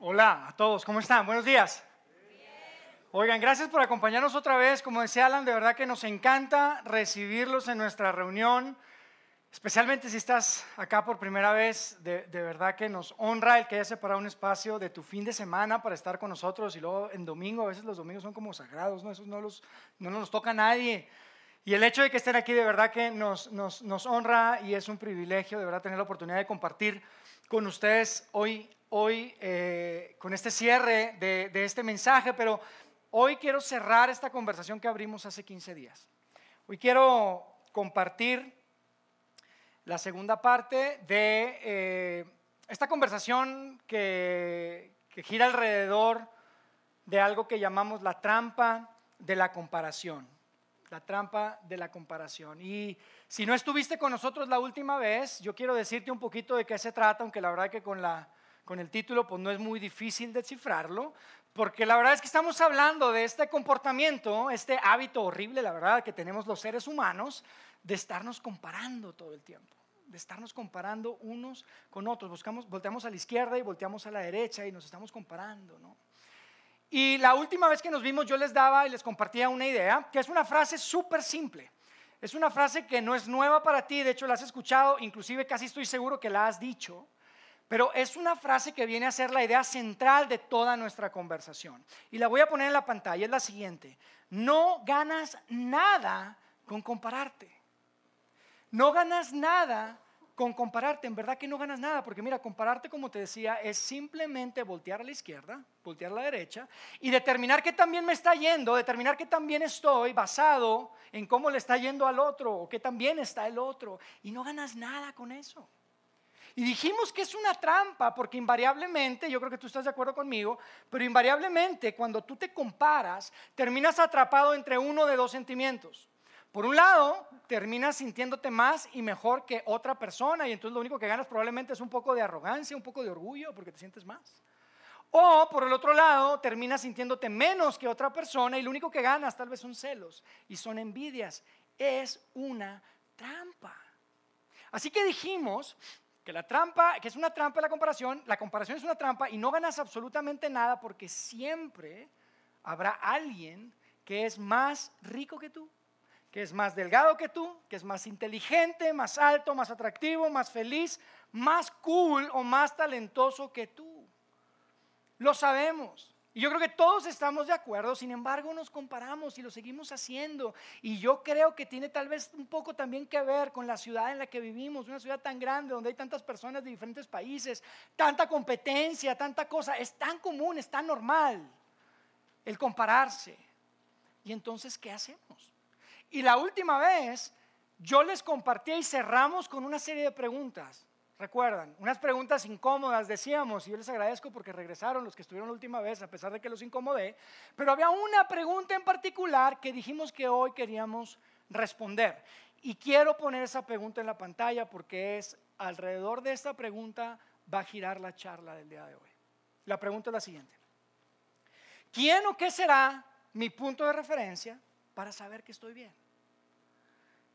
Hola a todos, ¿cómo están? Buenos días. Oigan, gracias por acompañarnos otra vez. Como decía Alan, de verdad que nos encanta recibirlos en nuestra reunión, especialmente si estás acá por primera vez. De, verdad que nos honra el que hayas separado un espacio de tu fin de semana para estar con nosotros y luego en domingo, a veces los domingos son como sagrados, ¿no? Esos no, los, no nos toca a nadie. Y el hecho de que estén aquí de verdad que nos, nos, nos honra y es un privilegio de verdad tener la oportunidad de compartir con ustedes hoy, hoy eh, con este cierre de, este mensaje, pero hoy quiero cerrar esta conversación que abrimos hace 15 días. Hoy quiero compartir la segunda parte de eh, esta conversación que gira alrededor de algo que llamamos la trampa de la comparación. La trampa de la comparación. Y si no estuviste con nosotros la última vez, yo quiero decirte un poquito de qué se trata, aunque la verdad que con, la, con el título pues no es muy difícil descifrarlo, porque la verdad es que estamos hablando de este comportamiento, este hábito horrible, la verdad, que tenemos los seres humanos de estarnos comparando todo el tiempo de estarnos comparando unos con otros. Buscamos, volteamos a la izquierda y volteamos a la derecha y nos estamos comparando, ¿no? Y la última vez que nos vimos yo les daba y les compartía una idea, que es una frase súper simple. Es una frase que no es nueva para ti, de hecho la has escuchado, inclusive casi estoy seguro que la has dicho, pero es una frase que viene a ser la idea central de toda nuestra conversación. Y la voy a poner en la pantalla, es la siguiente. No ganas nada con compararte. No ganas nada con compararte, en verdad que no ganas nada, porque mira, compararte, como te decía, es simplemente voltear a la izquierda, voltear a la derecha y determinar que también me está yendo, determinar que también estoy basado en cómo le está yendo al otro o que también está el otro. Y no ganas nada con eso. Y dijimos que es una trampa, porque invariablemente, yo creo que tú estás de acuerdo conmigo, pero invariablemente cuando tú te comparas, terminas atrapado entre uno de dos sentimientos. Por un lado, terminas sintiéndote más y mejor que otra persona y entonces lo único que ganas probablemente es un poco de arrogancia, un poco de orgullo porque te sientes más. O por el otro lado, terminas sintiéndote menos que otra persona y lo único que ganas tal vez son celos y son envidias. Es una trampa. Así que dijimos que la trampa, que es una trampa la comparación, la comparación es una trampa y no ganas absolutamente nada porque siempre habrá alguien que es más rico que tú, que es más delgado que tú, que es más inteligente, más alto, más atractivo, más feliz, más cool o más talentoso que tú. Lo sabemos. Y yo creo que todos estamos de acuerdo, sin embargo nos comparamos y lo seguimos haciendo. Y yo creo que tiene tal vez un poco también que ver con la ciudad en la que vivimos, una ciudad tan grande donde hay tantas personas de diferentes países, tanta competencia, tanta cosa. Es tan común, es tan normal el compararse. Y entonces, ¿qué hacemos? Y la última vez yo les compartí y cerramos con una serie de preguntas. Recuerdan, unas preguntas incómodas decíamos, y yo les agradezco porque regresaron los que estuvieron la última vez, a pesar de que los incomodé, pero había una pregunta en particular que dijimos que hoy queríamos responder. Y quiero poner esa pregunta en la pantalla porque es alrededor de esta pregunta va a girar la charla del día de hoy. La pregunta es la siguiente. ¿Quién o qué será mi punto de referencia para saber que estoy bien?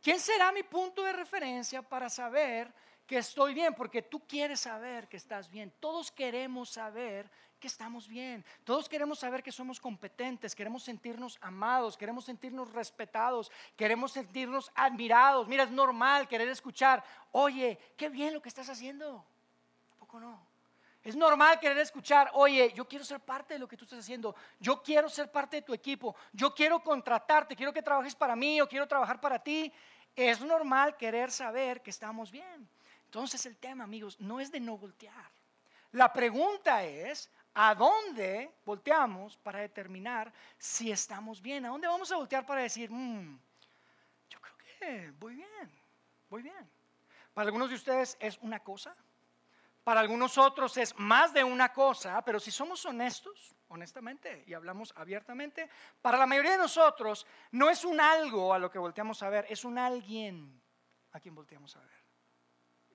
¿Quién será mi punto de referencia para saber que estoy bien? Porque tú quieres saber que estás bien. Todos queremos saber que estamos bien. Todos queremos saber que somos competentes, queremos sentirnos amados, queremos sentirnos respetados, queremos sentirnos admirados. Mira, es normal querer escuchar, oye, qué bien lo que estás haciendo. ¿A no? Es normal querer escuchar, oye, yo quiero ser parte de lo que tú estás haciendo, yo quiero ser parte de tu equipo, yo quiero contratarte, quiero que trabajes para mí o quiero trabajar para ti. Es normal querer saber que estamos bien. Entonces el tema, amigos, no es de no voltear. La pregunta es, ¿a dónde volteamos para determinar si estamos bien? ¿A dónde vamos a voltear para decir, mm, yo creo que voy bien, voy bien? Para algunos de ustedes es una cosa, para algunos otros es más de una cosa, pero si somos honestos, honestamente, y hablamos abiertamente, para la mayoría de nosotros no es un algo a lo que volteamos a ver, es un alguien a quien volteamos a ver.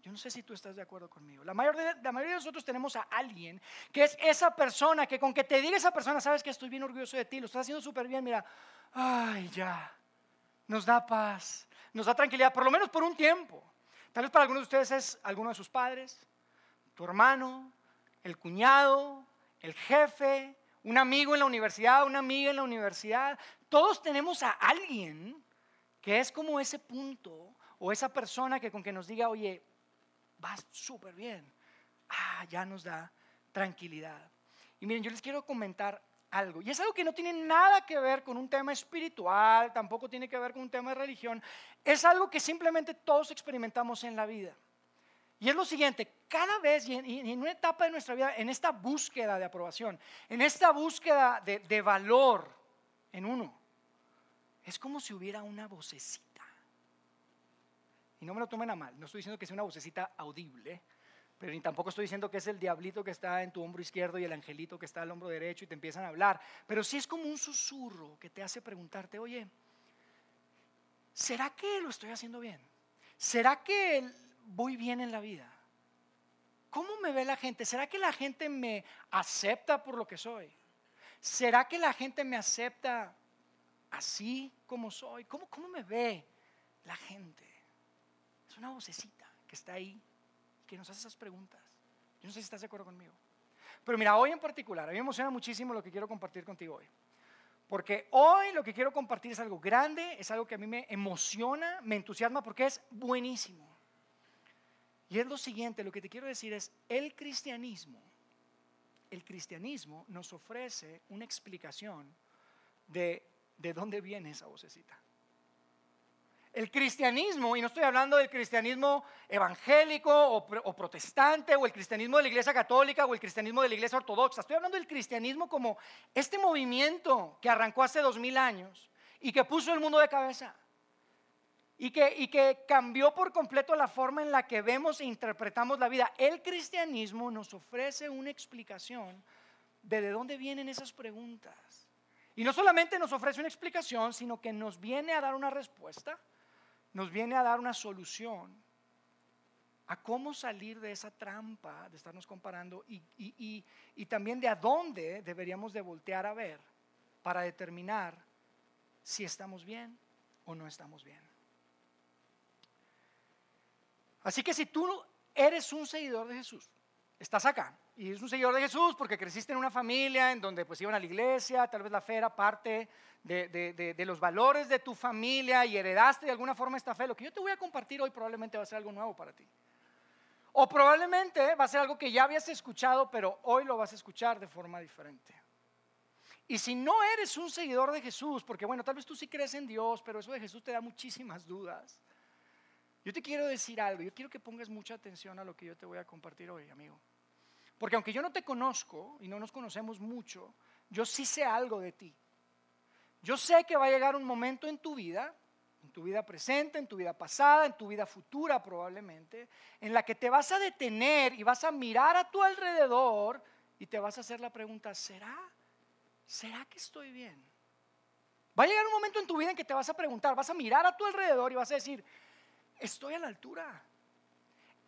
Yo no sé si tú estás de acuerdo conmigo. La mayoría, la mayoría de nosotros tenemos a alguien que es esa persona que con que te diga esa persona, sabes que estoy bien orgulloso de ti, lo estás haciendo súper bien, mira, ay, ya, nos da paz, nos da tranquilidad, por lo menos por un tiempo. Tal vez para algunos de ustedes es alguno de sus padres, tu hermano, el cuñado, el jefe, un amigo en la universidad, una amiga en la universidad. Todos tenemos a alguien que es como ese punto o esa persona que con que nos diga, oye, vas súper bien. Ah, ya nos da tranquilidad. Y miren, yo les quiero comentar algo. Y es algo que no tiene nada que ver con un tema espiritual, tampoco tiene que ver con un tema de religión. Es algo que simplemente todos experimentamos en la vida. Y es lo siguiente, cada vez y en, una etapa de nuestra vida, en esta búsqueda de aprobación, en esta búsqueda de, de valor en uno, es como si hubiera una vocecita. Y no me lo tomen a mal, no estoy diciendo que sea una vocecita audible, pero ni tampoco estoy diciendo que es el diablito que está en tu hombro izquierdo y el angelito que está al hombro derecho y te empiezan a hablar. Pero sí es como un susurro que te hace preguntarte, oye, ¿será que lo estoy haciendo bien? ¿Será que voy bien en la vida? ¿Cómo me ve la gente? ¿Será que la gente me acepta por lo que soy? ¿Será que la gente me acepta así como soy? ¿Cómo, cómo me ve la gente? Es una vocecita que está ahí, que nos hace esas preguntas. Yo no sé si estás de acuerdo conmigo. Pero mira, hoy en particular, a mí me emociona muchísimo lo que quiero compartir contigo hoy. Porque hoy lo que quiero compartir es algo grande, es algo que a mí me emociona, me entusiasma porque es buenísimo. Y es lo siguiente, lo que te quiero decir es, el cristianismo, el cristianismo nos ofrece una explicación de, de dónde viene esa vocecita. El cristianismo, y no estoy hablando del cristianismo evangélico o, protestante, o el cristianismo de la iglesia católica, o el cristianismo de la iglesia ortodoxa, estoy hablando del cristianismo como este movimiento que arrancó hace dos mil años y que puso el mundo de cabeza. Y que, y cambió por completo la forma en la que vemos e interpretamos la vida. El cristianismo nos ofrece una explicación de de dónde vienen esas preguntas. Y no solamente nos ofrece una explicación, sino que nos viene a dar una respuesta nos viene a dar una solución a cómo salir de esa trampa de estarnos comparando y, también de a dónde deberíamos de voltear a ver para determinar si estamos bien o no estamos bien. Así que si tú eres un seguidor de Jesús, estás acá y eres un seguidor de Jesús porque creciste en una familia en donde pues iban a la iglesia, tal vez la fe era parte de, los valores de tu familia y heredaste de alguna forma esta fe, lo que yo te voy a compartir hoy probablemente va a ser algo nuevo para ti. O probablemente va a ser algo que ya habías escuchado, pero hoy lo vas a escuchar de forma diferente. Y si no eres un seguidor de Jesús, porque bueno, tal vez tú sí crees en Dios, pero eso de Jesús te da muchísimas dudas. Yo te quiero decir algo, yo quiero que pongas mucha atención a lo que yo te voy a compartir hoy, amigo. Porque aunque yo no te conozco y no nos conocemos mucho, yo sí sé algo de ti. Yo sé que va a llegar un momento en tu vida, en tu vida presente, en tu vida pasada, en tu vida futura probablemente, en la que te vas a detener y vas a mirar a tu alrededor y te vas a hacer la pregunta, ¿será? ¿Será que estoy bien? Va a llegar un momento en tu vida en que te vas a preguntar, vas a mirar a tu alrededor y vas a decir, estoy a la altura,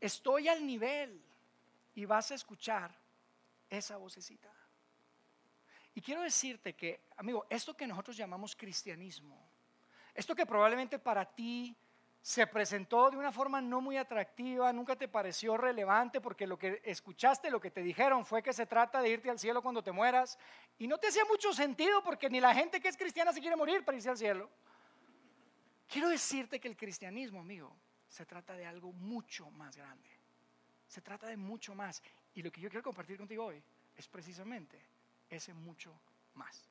estoy al nivel y vas a escuchar esa vocecita. Y quiero decirte que, amigo, esto que nosotros llamamos cristianismo, esto que probablemente para ti se presentó de una forma no muy atractiva, nunca te pareció relevante porque lo que escuchaste, lo que te dijeron fue que se trata de irte al cielo cuando te mueras y no te hacía mucho sentido porque ni la gente que es cristiana se quiere morir para irse al cielo. Quiero decirte que el cristianismo, amigo, se trata de algo mucho más grande. Se trata de mucho más. Y lo que yo quiero compartir contigo hoy es precisamente ese mucho más.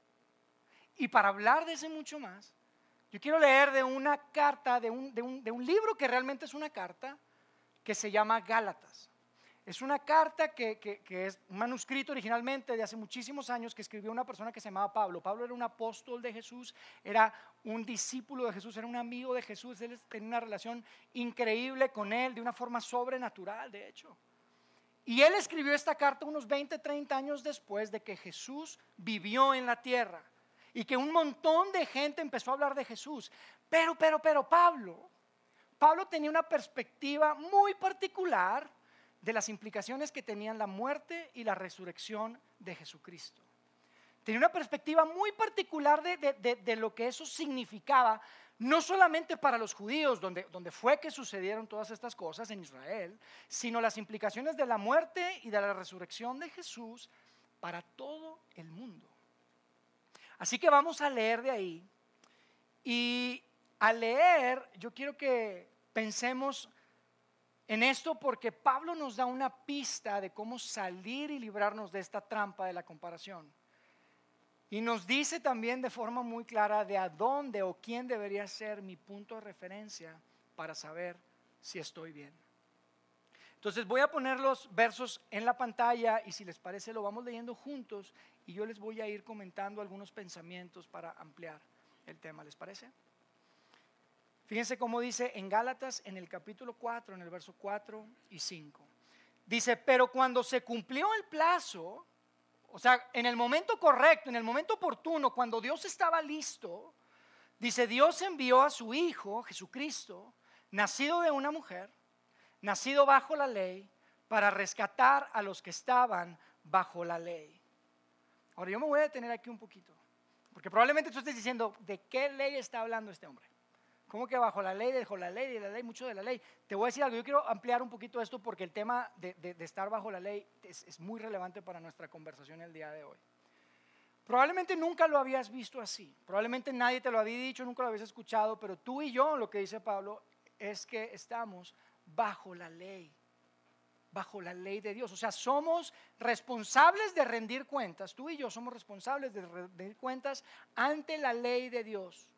Y para hablar de ese mucho más, yo quiero leer de una carta, de un, de un, libro que realmente es una carta, que se llama Gálatas. Es una carta que, es un manuscrito originalmente de hace muchísimos años que escribió una persona que se llamaba Pablo. Pablo era un apóstol de Jesús, era un discípulo de Jesús, era un amigo de Jesús, él tenía una relación increíble con él, de una forma sobrenatural, de hecho. Y él escribió esta carta unos 20, 30 años después de que Jesús vivió en la tierra y que un montón de gente empezó a hablar de Jesús. Pero, pero, pero Pablo, Pablo tenía una perspectiva muy particular de las implicaciones que tenían la muerte y la resurrección de Jesucristo. Tenía una perspectiva muy particular de, de lo que eso significaba no solamente para los judíos, donde, donde fue que sucedieron todas estas cosas en Israel, sino las implicaciones de la muerte y de la resurrección de Jesús para todo el mundo. Así que vamos a leer de ahí. Y al leer, yo quiero que pensemos en esto porque Pablo nos da una pista de cómo salir y librarnos de esta trampa de la comparación. Y nos dice también de forma muy clara de a dónde o quién debería ser mi punto de referencia para saber si estoy bien. Entonces voy a poner los versos en la pantalla y si les parece lo vamos leyendo juntos y yo les voy a ir comentando algunos pensamientos para ampliar el tema, ¿les parece? Fíjense cómo dice en Gálatas en el capítulo 4, en el verso 4 y 5. Dice, pero cuando se cumplió el plazo, o sea, en el momento correcto, en el momento oportuno, cuando Dios estaba listo, dice, Dios envió a su Hijo, Jesucristo, nacido de una mujer, nacido bajo la ley, para rescatar a los que estaban bajo la ley. Ahora yo me voy a detener aquí un poquito, porque probablemente tú estés diciendo, ¿de qué ley está hablando este hombre? ¿Cómo que bajo la ley, bajo la ley, de la ley, mucho de la ley? Te voy a decir algo, yo quiero ampliar un poquito esto porque el tema de, estar bajo la ley es, es, muy relevante para nuestra conversación el día de hoy. Probablemente nunca lo habías visto así, probablemente nadie te lo había dicho, nunca lo habías escuchado, pero tú y yo, lo que dice Pablo, es que estamos bajo la ley, bajo la ley de Dios. O sea, somos responsables de rendir cuentas, tú y yo somos responsables de rendir cuentas ante la ley de Dios.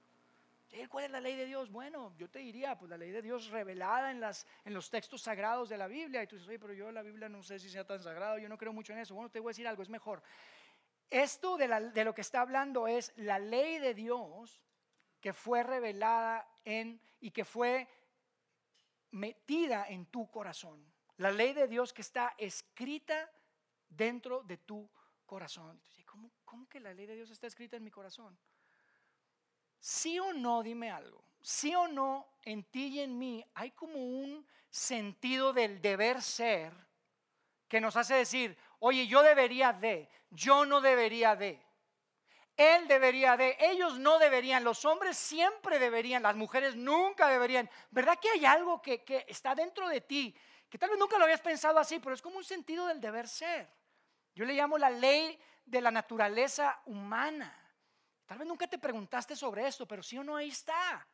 ¿Cuál es la ley de Dios? Bueno, yo te diría, pues la ley de Dios revelada en, las, en los textos sagrados de la Biblia. Y tú dices, oye, pero yo la Biblia no sé si sea tan sagrado, yo no creo mucho en eso. Bueno, te voy a decir algo, es mejor. Esto de, lo que está hablando es la ley de Dios que fue revelada en y que fue metida en tu corazón. La ley de Dios que está escrita dentro de tu corazón. ¿Cómo, ¿Cómo que la ley de Dios está escrita en mi corazón? Sí o no, dime algo. Sí o no, en ti y en mí hay como un sentido del deber ser que nos hace decir, oye, yo debería de, yo no debería de. Él debería de, ellos no deberían, los hombres siempre deberían, las mujeres nunca deberían. ¿Verdad que hay algo que, está dentro de ti, que tal vez nunca lo habías pensado así, pero es como un sentido del deber ser? Yo le llamo la ley de la naturaleza humana. Tal vez nunca te preguntaste sobre esto, pero sí o no ahí está.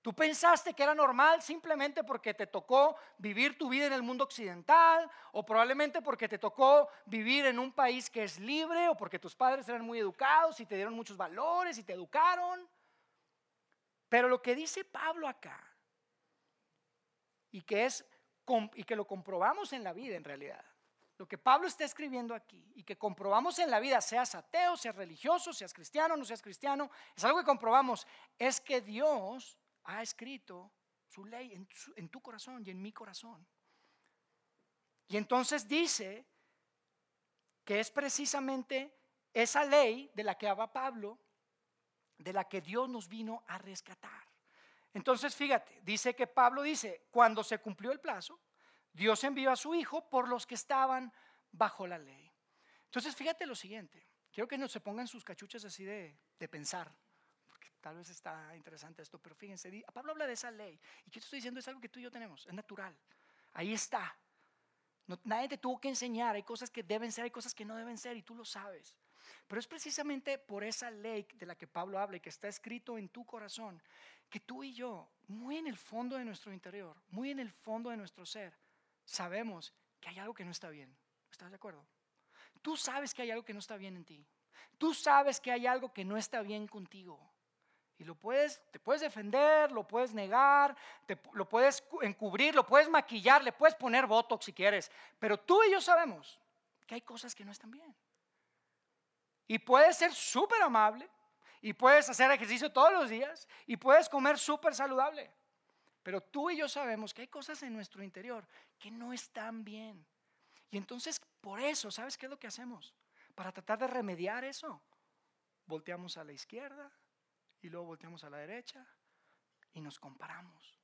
Tú pensaste que era normal simplemente porque te tocó vivir tu vida en el mundo occidental o probablemente porque te tocó vivir en un país que es libre o porque tus padres eran muy educados y te dieron muchos valores y te educaron. Pero lo que dice Pablo acá y que es y que lo comprobamos en la vida en realidad. Lo que Pablo está escribiendo aquí y que comprobamos en la vida, seas ateo, seas religioso, seas cristiano, no seas cristiano, es algo que comprobamos, es que Dios ha escrito su ley en, tu corazón y en mi corazón. Y entonces dice que es precisamente esa ley de la que habla Pablo, de la que Dios nos vino a rescatar. Entonces, fíjate, dice que Pablo dice, cuando se cumplió el plazo, Dios envió a su Hijo por los que estaban bajo la ley. Entonces, fíjate lo siguiente, quiero que no se pongan sus cachuchas así de, de pensar. Tal vez está interesante esto, pero fíjense, Pablo habla de esa ley. Y que estoy diciendo es algo que tú y yo tenemos, es natural. Ahí está. nadie te tuvo que enseñar, hay cosas que deben ser, hay cosas que no deben ser y tú lo sabes. Pero es precisamente por esa ley de la que Pablo habla y que está escrito en tu corazón, que tú y yo, muy en el fondo de nuestro interior, muy en el fondo de nuestro ser, sabemos que hay algo que no está bien. ¿Estás de acuerdo? Tú sabes que hay algo que no está bien en ti. Tú sabes que hay algo que no está bien contigo. Y lo puedes, te puedes defender, lo puedes negar, te, lo puedes encubrir, lo puedes maquillar, le puedes poner botox si quieres. Pero tú y yo sabemos que hay cosas que no están bien. Y puedes ser súper amable, y puedes hacer ejercicio todos los días, y puedes comer súper saludable. Pero tú y yo sabemos que hay cosas en nuestro interior que no están bien. Y entonces, por eso, ¿sabes qué es lo que hacemos? Para tratar de remediar eso, volteamos a la izquierda, y luego volteamos a la derecha y nos comparamos.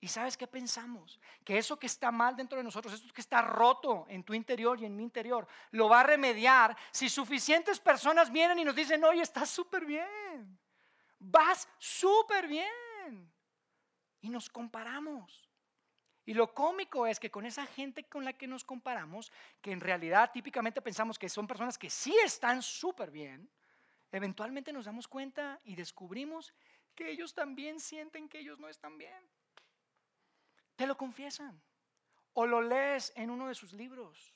¿Y sabes qué pensamos? Que eso que está mal dentro de nosotros, eso que está roto en tu interior y en mi interior, lo va a remediar si suficientes personas vienen y nos dicen, oye, estás súper bien, vas súper bien. Y nos comparamos. Y lo cómico es que con esa gente con la que nos comparamos, que en realidad típicamente pensamos que son personas que sí están súper bien, eventualmente nos damos cuenta y descubrimos que ellos también sienten que ellos no están bien. Te lo confiesan. O lo lees en uno de sus libros.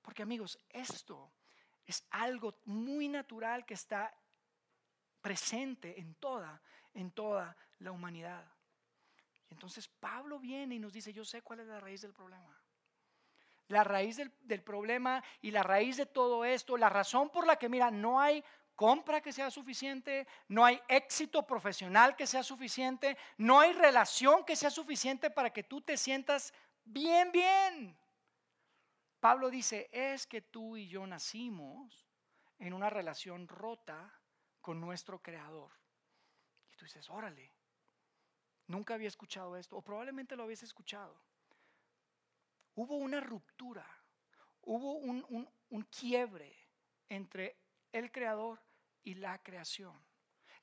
Porque amigos, esto es algo muy natural que está presente en toda, en toda la humanidad. Entonces Pablo viene y nos dice, yo sé cuál es la raíz del problema. La raíz del, del, problema y la raíz de todo esto, la razón por la que, mira, no hay compra que sea suficiente, no hay éxito profesional que sea suficiente, no hay relación que sea suficiente para que tú te sientas bien, bien. Pablo dice, es que tú y yo nacimos en una relación rota con nuestro Creador. Y tú dices, órale, nunca había escuchado esto, o probablemente lo habías escuchado. Hubo una ruptura, hubo un, un quiebre entre el Creador y la creación.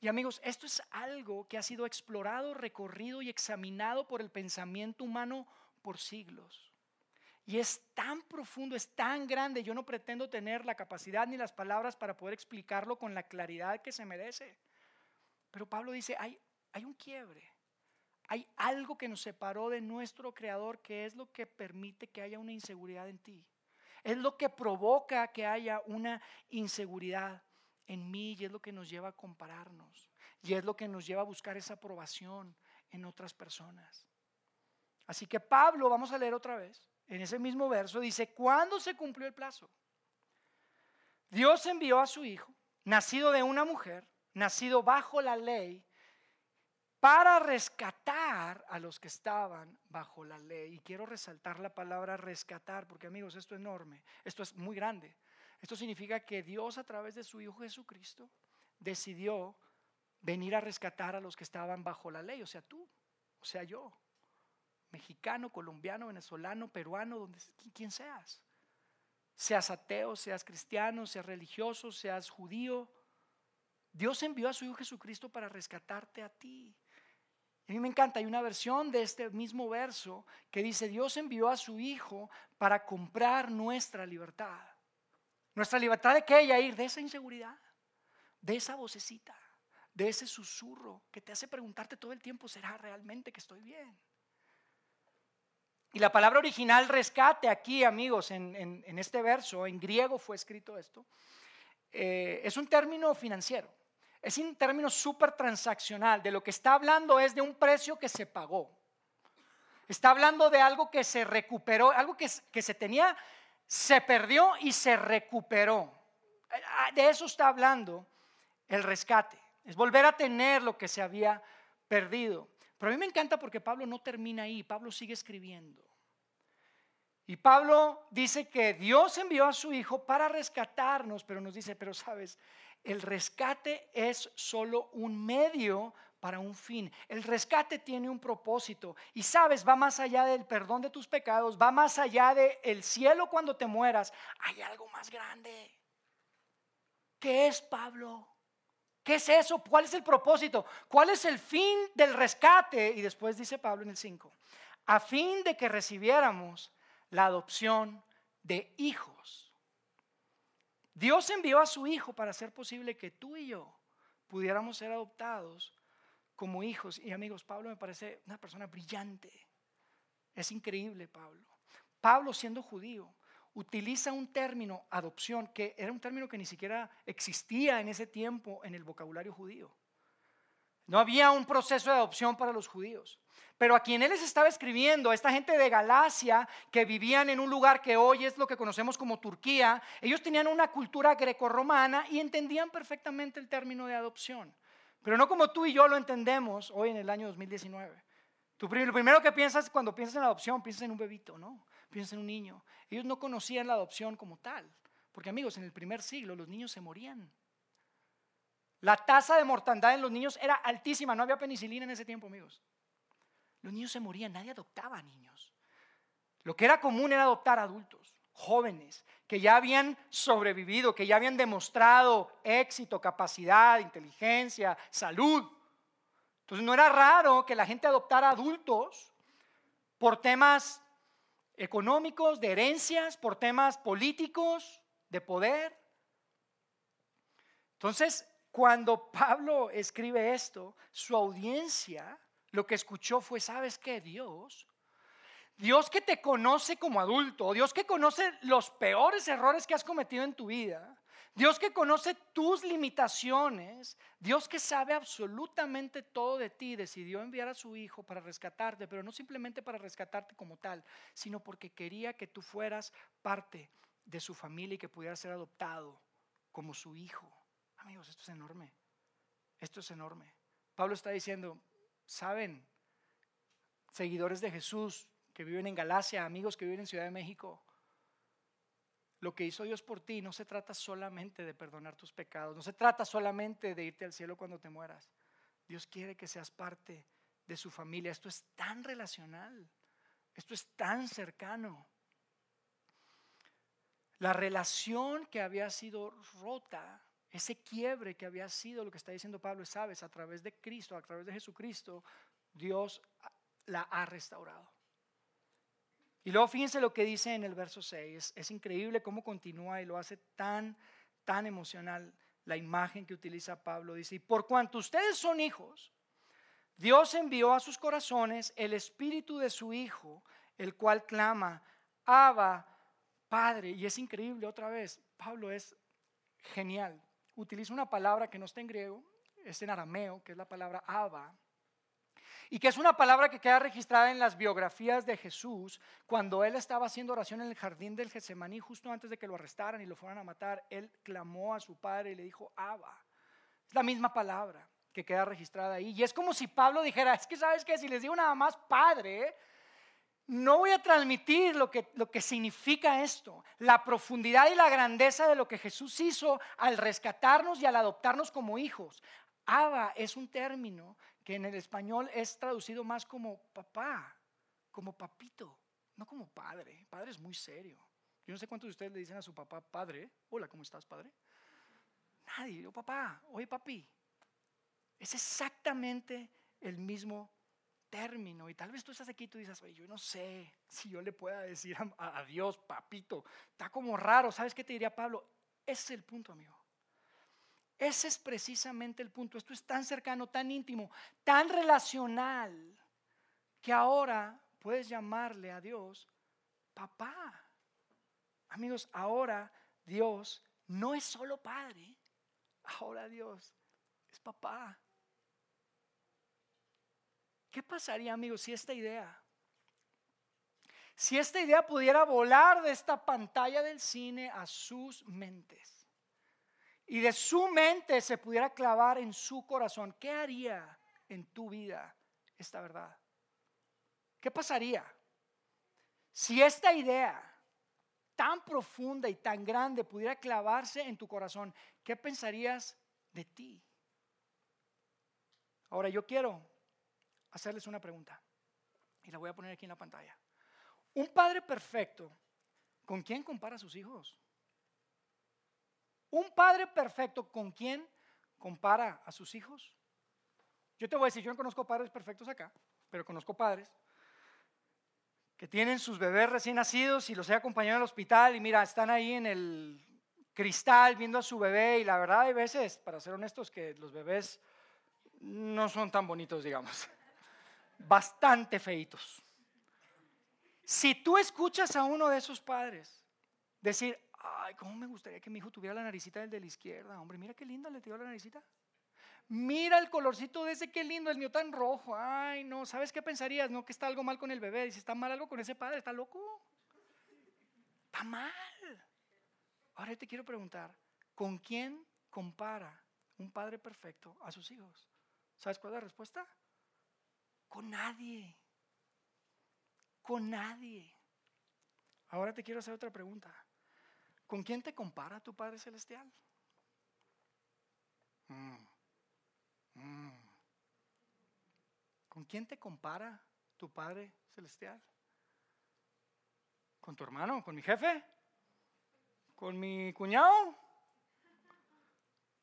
Y amigos, esto es algo que ha sido explorado, recorrido y examinado por el pensamiento humano por siglos. Y es tan profundo, es tan grande, yo no pretendo tener la capacidad ni las palabras para poder explicarlo con la claridad que se merece. Pero Pablo dice, hay, hay un quiebre, hay algo que nos separó de nuestro Creador que es lo que permite que haya una inseguridad en ti. Es lo que provoca que haya una inseguridad en mí y es lo que nos lleva a compararnos. Y es lo que nos lleva a buscar esa aprobación en otras personas. Así que Pablo, vamos a leer otra vez, en ese mismo verso, dice, ¿cuándo se cumplió el plazo? Dios envió a su Hijo, nacido de una mujer, nacido bajo la ley, para rescatar a los que estaban bajo la ley. Y quiero resaltar la palabra rescatar, porque amigos, esto es enorme, esto es muy grande. Esto significa que Dios a través de su Hijo Jesucristo decidió venir a rescatar a los que estaban bajo la ley, o sea, tú, o sea, yo mexicano, colombiano, venezolano, peruano, donde, quien seas. Seas ateo, seas cristiano, seas religioso, seas judío. Dios envió a su Hijo Jesucristo para rescatarte a ti. A mí me encanta, hay una versión de este mismo verso que dice, Dios envió a su Hijo para comprar nuestra libertad. Nuestra libertad de qué, ir De esa inseguridad, de esa vocecita, de ese susurro que te hace preguntarte todo el tiempo, ¿será realmente que estoy bien? Y la palabra original rescate aquí, amigos, en, este verso, en griego fue escrito esto, eh, es un término financiero, es un término súper transaccional. De lo que está hablando es de un precio que se pagó. Está hablando de algo que se recuperó, algo que, que se tenía, se perdió y se recuperó. De eso está hablando el rescate. Es volver a tener lo que se había perdido. Pero a mí me encanta porque Pablo no termina ahí, Pablo sigue escribiendo. Y Pablo dice que Dios envió a su Hijo para rescatarnos, pero nos dice, pero sabes, el rescate es solo un medio para un fin. El rescate tiene un propósito y sabes, va más allá del perdón de tus pecados, va más allá del el cielo cuando te mueras. Hay algo más grande. ¿Qué es Pablo? ¿Qué es eso? ¿Cuál es el propósito? ¿Cuál es el fin del rescate? Y después dice Pablo en el 5, a fin de que recibiéramos la adopción de hijos. Dios envió a su Hijo para hacer posible que tú y yo pudiéramos ser adoptados como hijos. Y amigos, Pablo me parece una persona brillante. Es increíble, Pablo. Pablo siendo judío, utiliza un término, adopción, que era un término que ni siquiera existía en ese tiempo en el vocabulario judío. No había un proceso de adopción para los judíos. Pero a quien él les estaba escribiendo, a esta gente de Galacia que vivían en un lugar que hoy es lo que conocemos como Turquía, ellos tenían una cultura grecorromana y entendían perfectamente el término de adopción. Pero no como tú y yo lo entendemos hoy en el año 2019. Tú, lo primero que piensas cuando piensas en adopción, piensas en un bebito, ¿no? Piensas en un niño. Ellos no conocían la adopción como tal. Porque amigos, en el primer siglo los niños se morían. La tasa de mortandad en los niños era altísima. No había penicilina en ese tiempo, amigos. Los niños se morían, nadie adoptaba niños. Lo que era común era adoptar adultos, jóvenes, que ya habían sobrevivido, que ya habían demostrado éxito, capacidad, inteligencia, salud. Entonces no era raro que la gente adoptara adultos por temas económicos, de herencias, por temas políticos, de poder. Entonces, cuando Pablo escribe esto, su audiencia lo que escuchó fue, ¿sabes qué? Dios, Dios que te conoce como adulto, Dios que conoce los peores errores que has cometido en tu vida, Dios que conoce tus limitaciones, Dios que sabe absolutamente todo de ti, decidió enviar a su Hijo para rescatarte, pero no simplemente para rescatarte como tal, sino porque quería que tú fueras parte de su familia y que pudieras ser adoptado como su hijo. Amigos, esto es enorme. Esto es enorme. Pablo está diciendo, ¿saben? Seguidores de Jesús que viven en Galacia, amigos que viven en Ciudad de México, lo que hizo Dios por ti no se trata solamente de perdonar tus pecados, no se trata solamente de irte al cielo cuando te mueras. Dios quiere que seas parte de su familia. Esto es tan relacional, esto es tan cercano. La relación que había sido rota, ese quiebre que había sido lo que está diciendo Pablo, sabes, a través de Cristo, a través de Jesucristo, Dios la ha restaurado. Y luego fíjense lo que dice en el verso 6. Es, increíble cómo continúa y lo hace tan, tan emocional la imagen que utiliza Pablo. Dice, y por cuanto ustedes son hijos, Dios envió a sus corazones el espíritu de su Hijo, el cual clama, Abba, Padre. Y es increíble otra vez, Pablo es genial. Utiliza una palabra que no está en griego, es en arameo, que es la palabra Abba y que es una palabra que queda registrada en las biografías de Jesús cuando él estaba haciendo oración en el jardín del Getsemaní justo antes de que lo arrestaran y lo fueran a matar, él clamó a su padre y le dijo, Abba. Es la misma palabra que queda registrada ahí. Y es como si Pablo dijera, es que sabes que si les digo nada más padre, no voy a transmitir lo que, lo que significa esto, la profundidad y la grandeza de lo que Jesús hizo al rescatarnos y al adoptarnos como hijos. Abba es un término que en el español es traducido más como papá, como papito, no como padre. Padre es muy serio. Yo no sé cuántos de ustedes le dicen a su papá padre, hola, ¿cómo estás, padre? Nadie, yo papá, oye papi. Es exactamente el mismo término. Y tal vez tú estás aquí y tú dices, oye, yo no sé si yo le pueda decir a, Dios, papito. Está como raro. ¿Sabes qué te diría Pablo? Ese es el punto, amigo. Ese es precisamente el punto. Esto es tan cercano, tan íntimo, tan relacional, que ahora puedes llamarle a Dios papá. Amigos, ahora Dios no es solo padre, ahora Dios es papá. ¿Qué pasaría, amigos, si esta idea, si esta idea pudiera volar de esta pantalla del cine a sus mentes? y de su mente se pudiera clavar en su corazón, ¿qué haría en tu vida esta verdad? ¿Qué pasaría si esta idea tan profunda y tan grande pudiera clavarse en tu corazón? ¿Qué pensarías de ti? Ahora yo quiero hacerles una pregunta y la voy a poner aquí en la pantalla. Un padre perfecto, ¿con quién compara a sus hijos? Un padre perfecto, ¿con quién compara a sus hijos? Yo te voy a decir, yo no conozco padres perfectos acá, pero conozco padres que tienen sus bebés recién nacidos y los he acompañado al hospital y mira, están ahí en el cristal viendo a su bebé y la verdad hay veces, para ser honestos, que los bebés no son tan bonitos, digamos, bastante feitos. Si tú escuchas a uno de esos padres decir, ay, ¿cómo me gustaría que mi hijo tuviera la naricita del de la izquierda? Hombre, mira qué linda le dio la naricita. Mira el colorcito de ese, qué lindo, el mío tan rojo. Ay, no, ¿sabes qué pensarías? No, que está algo mal con el bebé. Dice, ¿está mal algo con ese padre? ¿Está loco? Está mal. Ahora yo te quiero preguntar, ¿con quién compara un padre perfecto a sus hijos? ¿Sabes cuál es la respuesta? Con nadie. Con nadie. Ahora te quiero hacer otra pregunta. ¿Con quién te compara tu Padre Celestial? Mm, mm. ¿Con quién te compara tu Padre Celestial? ¿Con tu hermano? ¿Con mi jefe? ¿Con mi cuñado?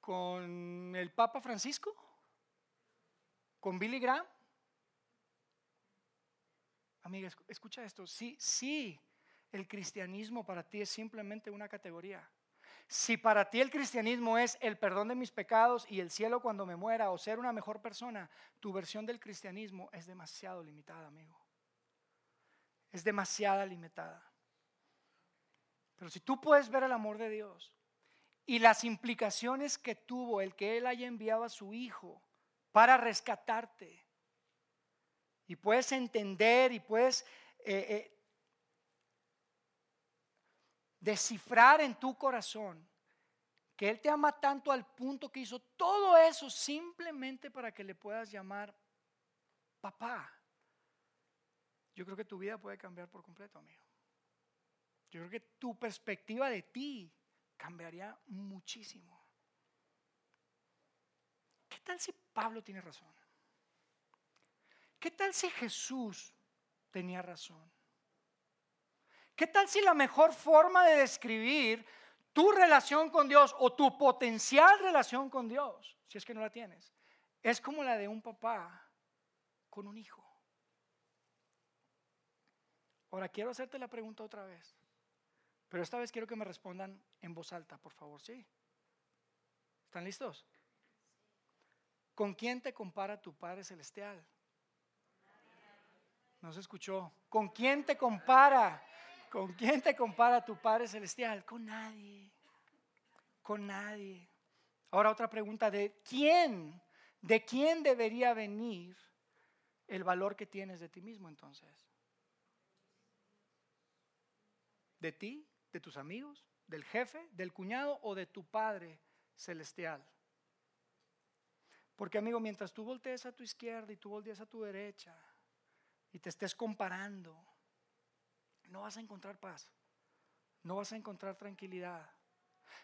¿Con el Papa Francisco? ¿Con Billy Graham? Amiga, escucha esto, sí, sí, el cristianismo para ti es simplemente una categoría. Si para ti el cristianismo es el perdón de mis pecados y el cielo cuando me muera o ser una mejor persona, tu versión del cristianismo es demasiado limitada, amigo. Es demasiada limitada. Pero si tú puedes ver el amor de Dios y las implicaciones que tuvo el que Él haya enviado a su Hijo para rescatarte, y puedes entender y puedes eh, eh, descifrar en tu corazón que Él te ama tanto al punto que hizo todo eso simplemente para que le puedas llamar papá. Yo creo que tu vida puede cambiar por completo, amigo. Yo creo que tu perspectiva de ti cambiaría muchísimo. ¿Qué tal si Pablo tiene razón? ¿Qué tal si Jesús tenía razón? ¿Qué tal si la mejor forma de describir tu relación con Dios o tu potencial relación con Dios, si es que no la tienes, es como la de un papá con un hijo? Ahora quiero hacerte la pregunta otra vez, pero esta vez quiero que me respondan en voz alta, por favor, ¿sí? ¿Están listos? ¿Con quién te compara tu Padre Celestial? No se escuchó. ¿Con quién te compara? ¿Con quién te compara tu Padre Celestial? Con nadie. Con nadie. Ahora otra pregunta, ¿de quién? ¿De quién debería venir el valor que tienes de ti mismo entonces? ¿De ti? ¿De tus amigos? ¿Del jefe? ¿Del cuñado o de tu Padre Celestial? Porque amigo, mientras tú voltees a tu izquierda y tú voltees a tu derecha te estés comparando, no vas a encontrar paz, no vas a encontrar tranquilidad.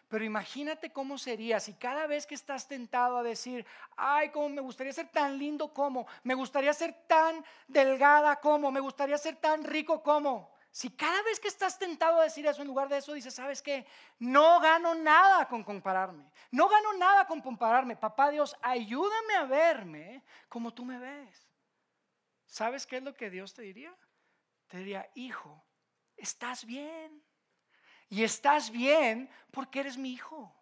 Pero imagínate cómo sería si cada vez que estás tentado a decir, ay, cómo me gustaría ser tan lindo como, me gustaría ser tan delgada como, me gustaría ser tan rico como. Si cada vez que estás tentado a decir eso, en lugar de eso dices, ¿sabes qué? No gano nada con compararme. No gano nada con compararme. Papá Dios, ayúdame a verme como tú me ves. ¿Sabes qué es lo que Dios te diría? Te diría, hijo, estás bien. Y estás bien porque eres mi hijo.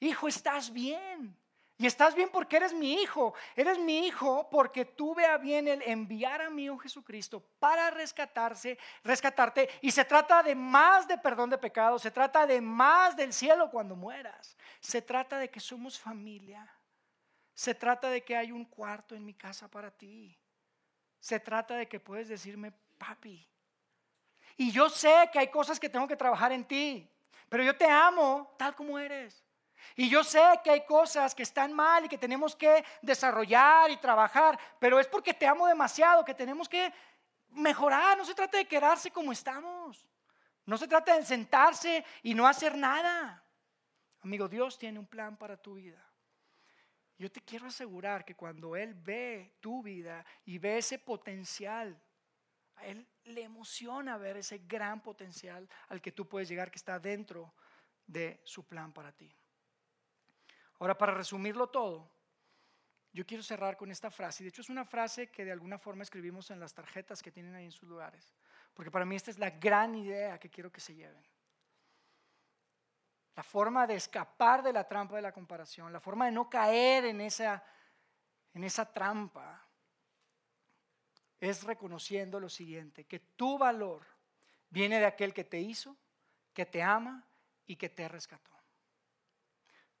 Hijo, estás bien. Y estás bien porque eres mi hijo. Eres mi hijo porque tuve a bien el enviar a mi hijo Jesucristo para rescatarse, rescatarte. Y se trata de más de perdón de pecados. Se trata de más del cielo cuando mueras. Se trata de que somos familia. Se trata de que hay un cuarto en mi casa para ti. Se trata de que puedes decirme, papi, y yo sé que hay cosas que tengo que trabajar en ti, pero yo te amo tal como eres. Y yo sé que hay cosas que están mal y que tenemos que desarrollar y trabajar, pero es porque te amo demasiado que tenemos que mejorar. No se trata de quedarse como estamos. No se trata de sentarse y no hacer nada. Amigo, Dios tiene un plan para tu vida. Yo te quiero asegurar que cuando Él ve tu vida y ve ese potencial, a Él le emociona ver ese gran potencial al que tú puedes llegar que está dentro de su plan para ti. Ahora, para resumirlo todo, yo quiero cerrar con esta frase. De hecho, es una frase que de alguna forma escribimos en las tarjetas que tienen ahí en sus lugares. Porque para mí esta es la gran idea que quiero que se lleven. La forma de escapar de la trampa de la comparación, la forma de no caer en esa, en esa trampa, es reconociendo lo siguiente, que tu valor viene de aquel que te hizo, que te ama y que te rescató.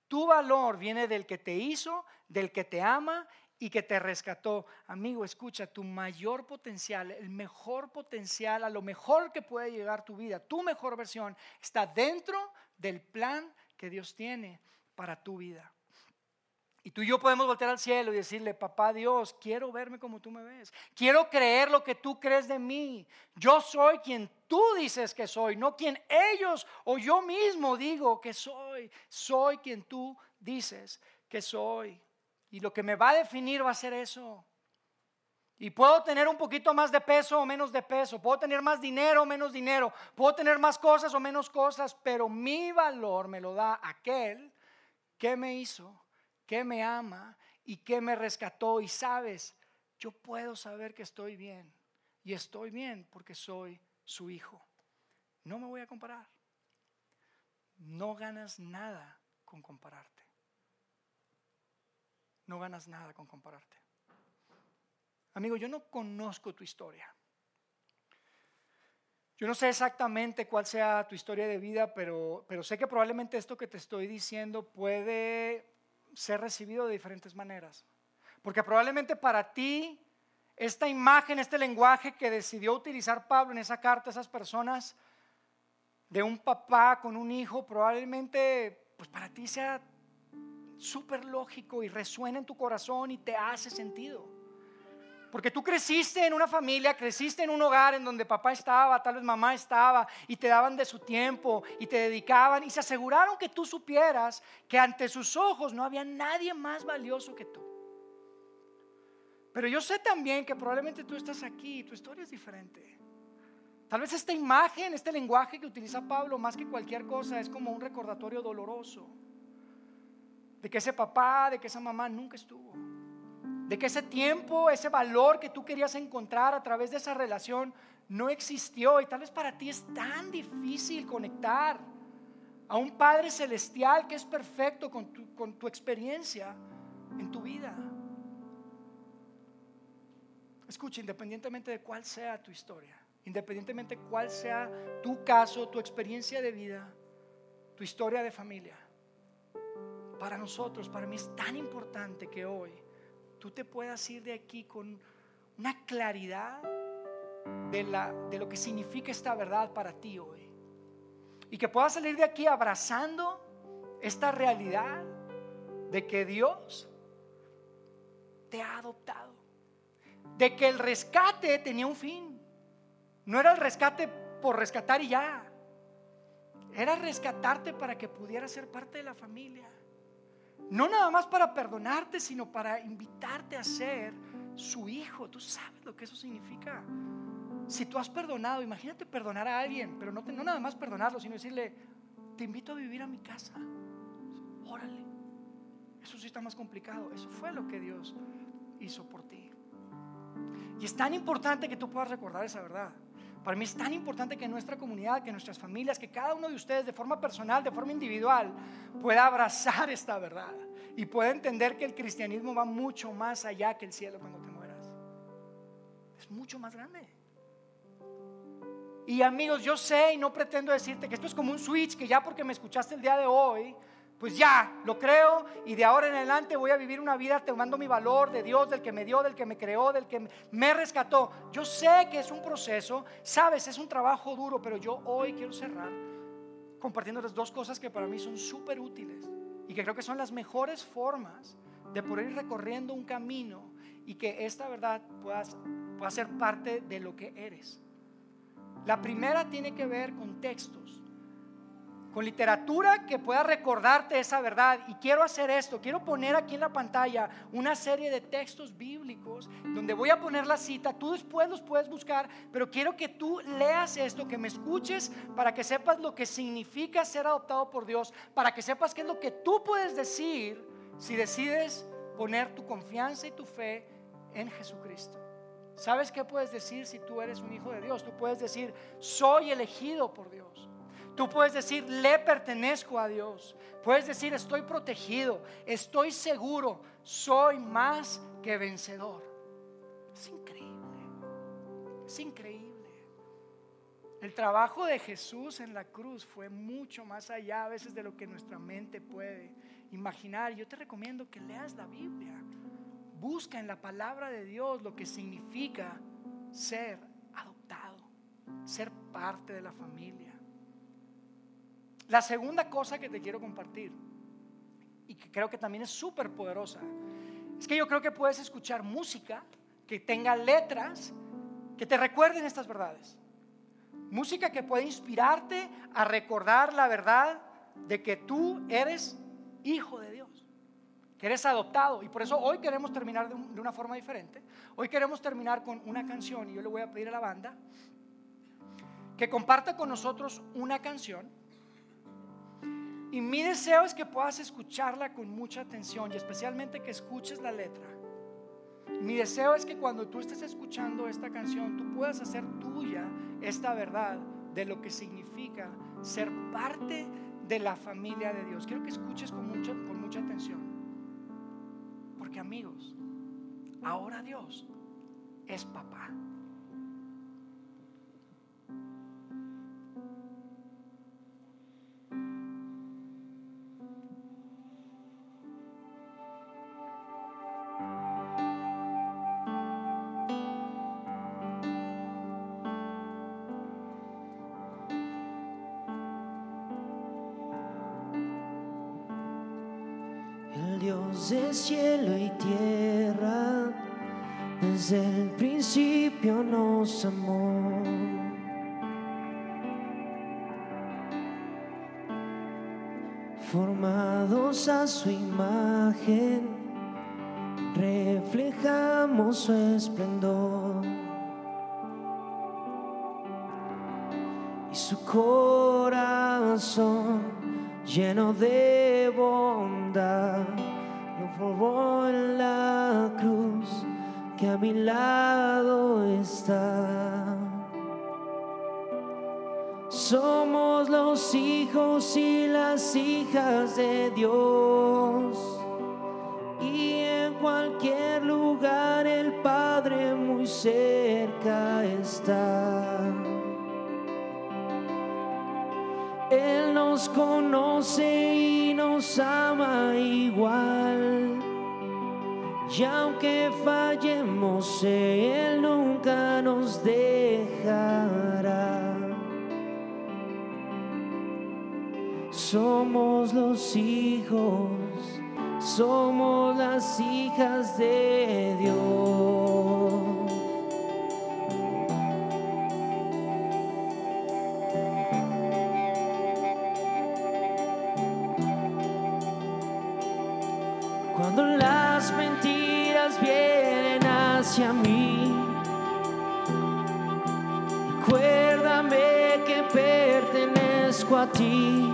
Tu valor viene del que te hizo, del que te ama y que te rescató. Amigo, escucha, tu mayor potencial, el mejor potencial, a lo mejor que puede llegar tu vida, tu mejor versión, está dentro del plan que Dios tiene para tu vida. Y tú y yo podemos voltear al cielo y decirle, papá Dios, quiero verme como tú me ves. Quiero creer lo que tú crees de mí. Yo soy quien tú dices que soy, no quien ellos o yo mismo digo que soy. Soy quien tú dices que soy. Y lo que me va a definir va a ser eso. Y puedo tener un poquito más de peso o menos de peso, puedo tener más dinero o menos dinero, puedo tener más cosas o menos cosas, pero mi valor me lo da aquel que me hizo que me ama y que me rescató. Y sabes, yo puedo saber que estoy bien y estoy bien porque soy su hijo. No me voy a comparar. No ganas nada con compararte. No ganas nada con compararte. Amigo, yo no conozco tu historia. Yo no sé exactamente cuál sea tu historia de vida, pero, pero sé que probablemente esto que te estoy diciendo puede ser recibido de diferentes maneras. Porque probablemente para ti esta imagen, este lenguaje que decidió utilizar Pablo en esa carta a esas personas, de un papá con un hijo, probablemente pues para ti sea súper lógico y resuena en tu corazón y te hace sentido. Porque tú creciste en una familia, creciste en un hogar en donde papá estaba, tal vez mamá estaba, y te daban de su tiempo y te dedicaban y se aseguraron que tú supieras que ante sus ojos no había nadie más valioso que tú. Pero yo sé también que probablemente tú estás aquí y tu historia es diferente. Tal vez esta imagen, este lenguaje que utiliza Pablo, más que cualquier cosa, es como un recordatorio doloroso de que ese papá, de que esa mamá nunca estuvo de que ese tiempo, ese valor que tú querías encontrar a través de esa relación no existió y tal vez para ti es tan difícil conectar a un Padre Celestial que es perfecto con tu, con tu experiencia en tu vida. Escucha, independientemente de cuál sea tu historia, independientemente de cuál sea tu caso, tu experiencia de vida, tu historia de familia, para nosotros, para mí es tan importante que hoy tú te puedas ir de aquí con una claridad de, la, de lo que significa esta verdad para ti hoy. Y que puedas salir de aquí abrazando esta realidad de que Dios te ha adoptado. De que el rescate tenía un fin. No era el rescate por rescatar y ya. Era rescatarte para que pudieras ser parte de la familia. No nada más para perdonarte, sino para invitarte a ser su hijo. Tú sabes lo que eso significa. Si tú has perdonado, imagínate perdonar a alguien, pero no, no nada más perdonarlo, sino decirle, te invito a vivir a mi casa. Órale. Eso sí está más complicado. Eso fue lo que Dios hizo por ti. Y es tan importante que tú puedas recordar esa verdad. Para mí es tan importante que nuestra comunidad, que nuestras familias, que cada uno de ustedes de forma personal, de forma individual, pueda abrazar esta verdad y pueda entender que el cristianismo va mucho más allá que el cielo cuando te mueras. Es mucho más grande. Y amigos, yo sé y no pretendo decirte que esto es como un switch, que ya porque me escuchaste el día de hoy, pues ya, lo creo y de ahora en adelante voy a vivir una vida tomando mi valor de Dios, del que me dio, del que me creó, del que me rescató. Yo sé que es un proceso, sabes, es un trabajo duro, pero yo hoy quiero cerrar compartiéndoles dos cosas que para mí son súper útiles y que creo que son las mejores formas de poder ir recorriendo un camino y que esta verdad pueda, pueda ser parte de lo que eres. La primera tiene que ver con textos con literatura que pueda recordarte esa verdad. Y quiero hacer esto, quiero poner aquí en la pantalla una serie de textos bíblicos donde voy a poner la cita, tú después los puedes buscar, pero quiero que tú leas esto, que me escuches para que sepas lo que significa ser adoptado por Dios, para que sepas qué es lo que tú puedes decir si decides poner tu confianza y tu fe en Jesucristo. ¿Sabes qué puedes decir si tú eres un hijo de Dios? Tú puedes decir, soy elegido por Dios. Tú puedes decir, le pertenezco a Dios. Puedes decir, estoy protegido, estoy seguro, soy más que vencedor. Es increíble, es increíble. El trabajo de Jesús en la cruz fue mucho más allá a veces de lo que nuestra mente puede imaginar. Yo te recomiendo que leas la Biblia. Busca en la palabra de Dios lo que significa ser adoptado, ser parte de la familia. La segunda cosa que te quiero compartir, y que creo que también es súper poderosa, es que yo creo que puedes escuchar música que tenga letras que te recuerden estas verdades. Música que puede inspirarte a recordar la verdad de que tú eres hijo de Dios, que eres adoptado. Y por eso hoy queremos terminar de, una forma diferente. Hoy queremos terminar con una canción y yo le voy a pedir a la banda que comparta con nosotros una canción y mi deseo es que puedas escucharla con mucha atención y especialmente que escuches la letra. Mi deseo es que cuando tú estés escuchando esta canción, tú puedas hacer tuya esta verdad de lo que significa ser parte de la familia de Dios. Quiero que escuches con mucha, con mucha atención. Porque amigos, ahora Dios es papá. Padre muy cerca está. Él nos conoce y nos ama igual. Y aunque fallemos, Él nunca nos dejará. Somos los hijos, somos las hijas de Dios. Hacia mí. Recuérdame que pertenezco a ti.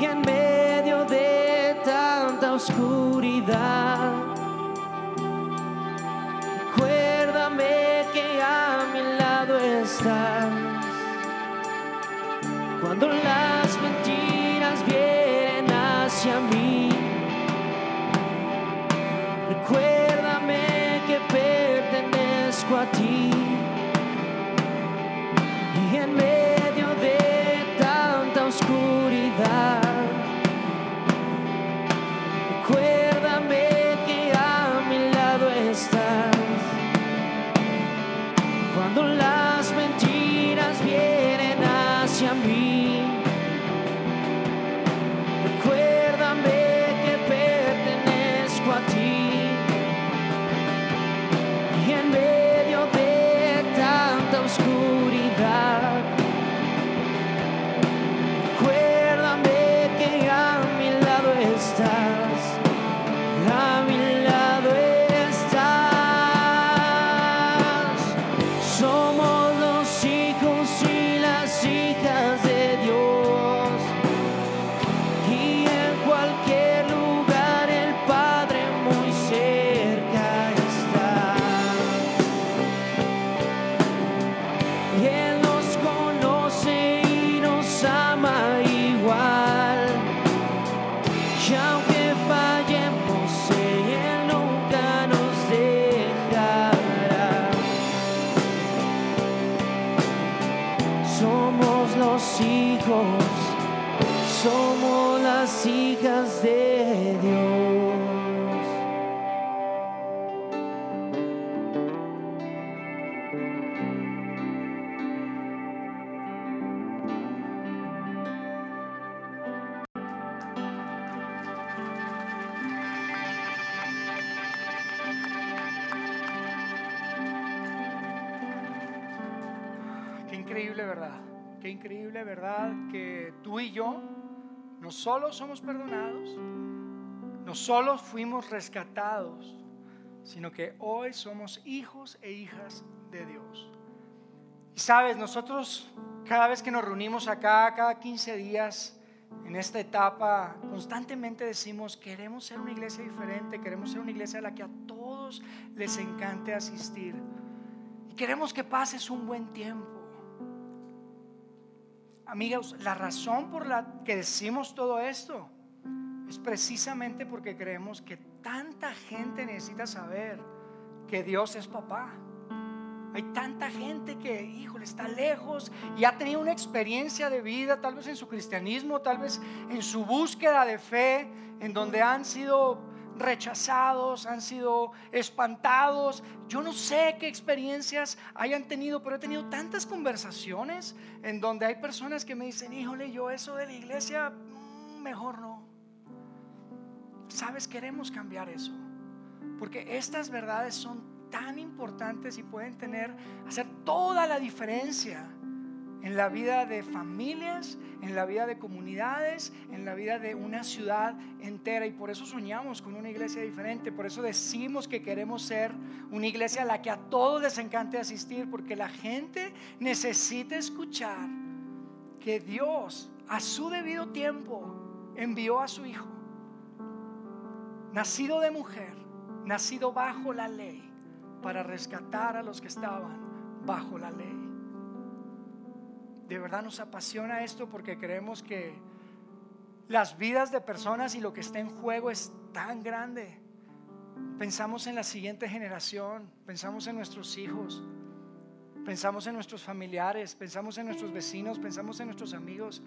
Y en medio de tanta oscuridad, recuérdame que a mi lado estás. Cuando las ti. Increíble, ¿verdad? Que tú y yo no solo somos perdonados, no solo fuimos rescatados, sino que hoy somos hijos e hijas de Dios. Y sabes, nosotros cada vez que nos reunimos acá, cada 15 días, en esta etapa constantemente decimos, queremos ser una iglesia diferente, queremos ser una iglesia a la que a todos les encante asistir. Y queremos que pases un buen tiempo. Amigos, la razón por la que decimos todo esto es precisamente porque creemos que tanta gente necesita saber que Dios es papá. Hay tanta gente que, híjole, está lejos y ha tenido una experiencia de vida, tal vez en su cristianismo, tal vez en su búsqueda de fe, en donde han sido rechazados, han sido espantados. Yo no sé qué experiencias hayan tenido, pero he tenido tantas conversaciones en donde hay personas que me dicen, híjole, yo eso de la iglesia, mm, mejor no. Sabes, queremos cambiar eso, porque estas verdades son tan importantes y pueden tener, hacer toda la diferencia en la vida de familias, en la vida de comunidades, en la vida de una ciudad entera. Y por eso soñamos con una iglesia diferente, por eso decimos que queremos ser una iglesia a la que a todos les encante asistir, porque la gente necesita escuchar que Dios a su debido tiempo envió a su Hijo, nacido de mujer, nacido bajo la ley para rescatar a los que estaban bajo la ley. De verdad nos apasiona esto porque creemos que las vidas de personas y lo que está en juego es tan grande. Pensamos en la siguiente generación, pensamos en nuestros hijos, pensamos en nuestros familiares, pensamos en nuestros vecinos, pensamos en nuestros amigos.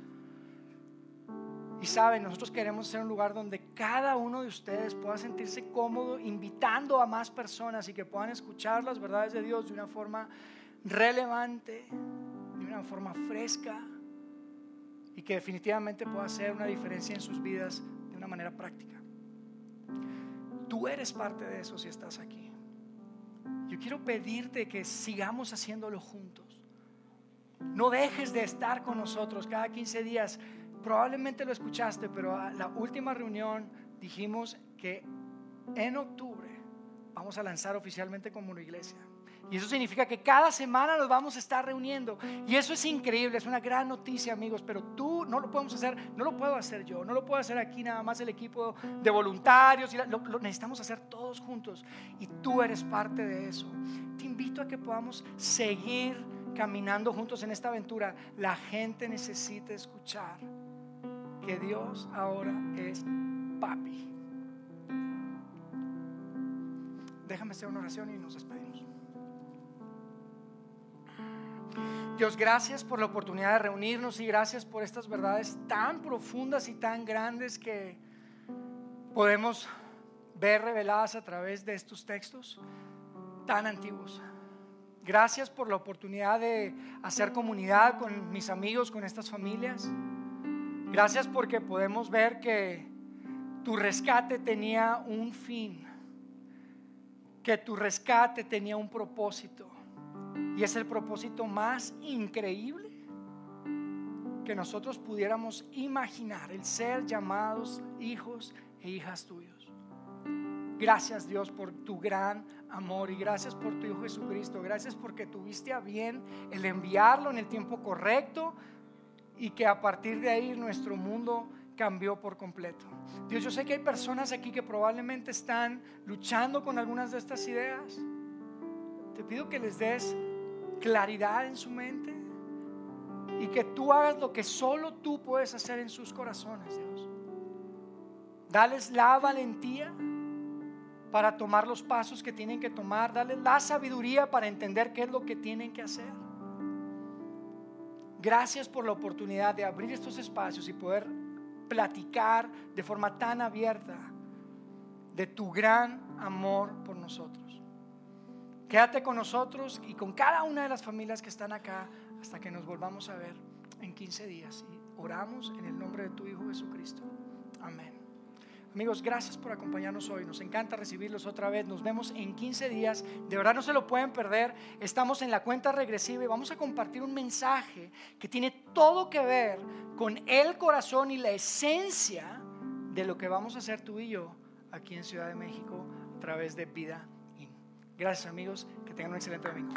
Y saben, nosotros queremos ser un lugar donde cada uno de ustedes pueda sentirse cómodo invitando a más personas y que puedan escuchar las verdades de Dios de una forma relevante, una forma fresca y que definitivamente pueda hacer una diferencia en sus vidas de una manera práctica. Tú eres parte de eso si estás aquí. Yo quiero pedirte que sigamos haciéndolo juntos. No dejes de estar con nosotros cada 15 días probablemente lo escuchaste, pero a la última reunión dijimos que en octubre vamos a lanzar oficialmente como una iglesia. Y eso significa que cada semana nos vamos a estar reuniendo. Y eso es increíble, es una gran noticia, amigos. Pero tú no lo podemos hacer, no lo puedo hacer yo, no lo puedo hacer aquí nada más el equipo de voluntarios. Lo, necesitamos hacer todos juntos. Y tú eres parte de eso. Te invito a que podamos seguir caminando juntos en esta aventura. La gente necesita escuchar que Dios ahora es papi. Déjame hacer una oración y nos despedimos. Dios, gracias por la oportunidad de reunirnos y gracias por estas verdades tan profundas y tan grandes que podemos ver reveladas a través de estos textos tan antiguos. Gracias por la oportunidad de hacer comunidad con mis amigos, con estas familias. Gracias porque podemos ver que tu rescate tenía un fin, que tu rescate tenía un propósito. Y es el propósito más increíble que nosotros pudiéramos imaginar, el ser llamados hijos e hijas tuyos. Gracias Dios por tu gran amor y gracias por tu Hijo Jesucristo. Gracias porque tuviste a bien el enviarlo en el tiempo correcto y que a partir de ahí nuestro mundo cambió por completo. Dios, yo sé que hay personas aquí que probablemente están luchando con algunas de estas ideas. Te pido que les des claridad en su mente y que tú hagas lo que solo tú puedes hacer en sus corazones, Dios. Dales la valentía para tomar los pasos que tienen que tomar, dales la sabiduría para entender qué es lo que tienen que hacer. Gracias por la oportunidad de abrir estos espacios y poder platicar de forma tan abierta de tu gran amor por nosotros. Quédate con nosotros y con cada una de las familias que están acá hasta que nos volvamos a ver en 15 días. Y oramos en el nombre de tu Hijo Jesucristo. Amén. Amigos, gracias por acompañarnos hoy. Nos encanta recibirlos otra vez. Nos vemos en 15 días. De verdad no se lo pueden perder. Estamos en la cuenta regresiva y vamos a compartir un mensaje que tiene todo que ver con el corazón y la esencia de lo que vamos a hacer tú y yo aquí en Ciudad de México a través de Vida. Gracias amigos. Que tengan un excelente domingo.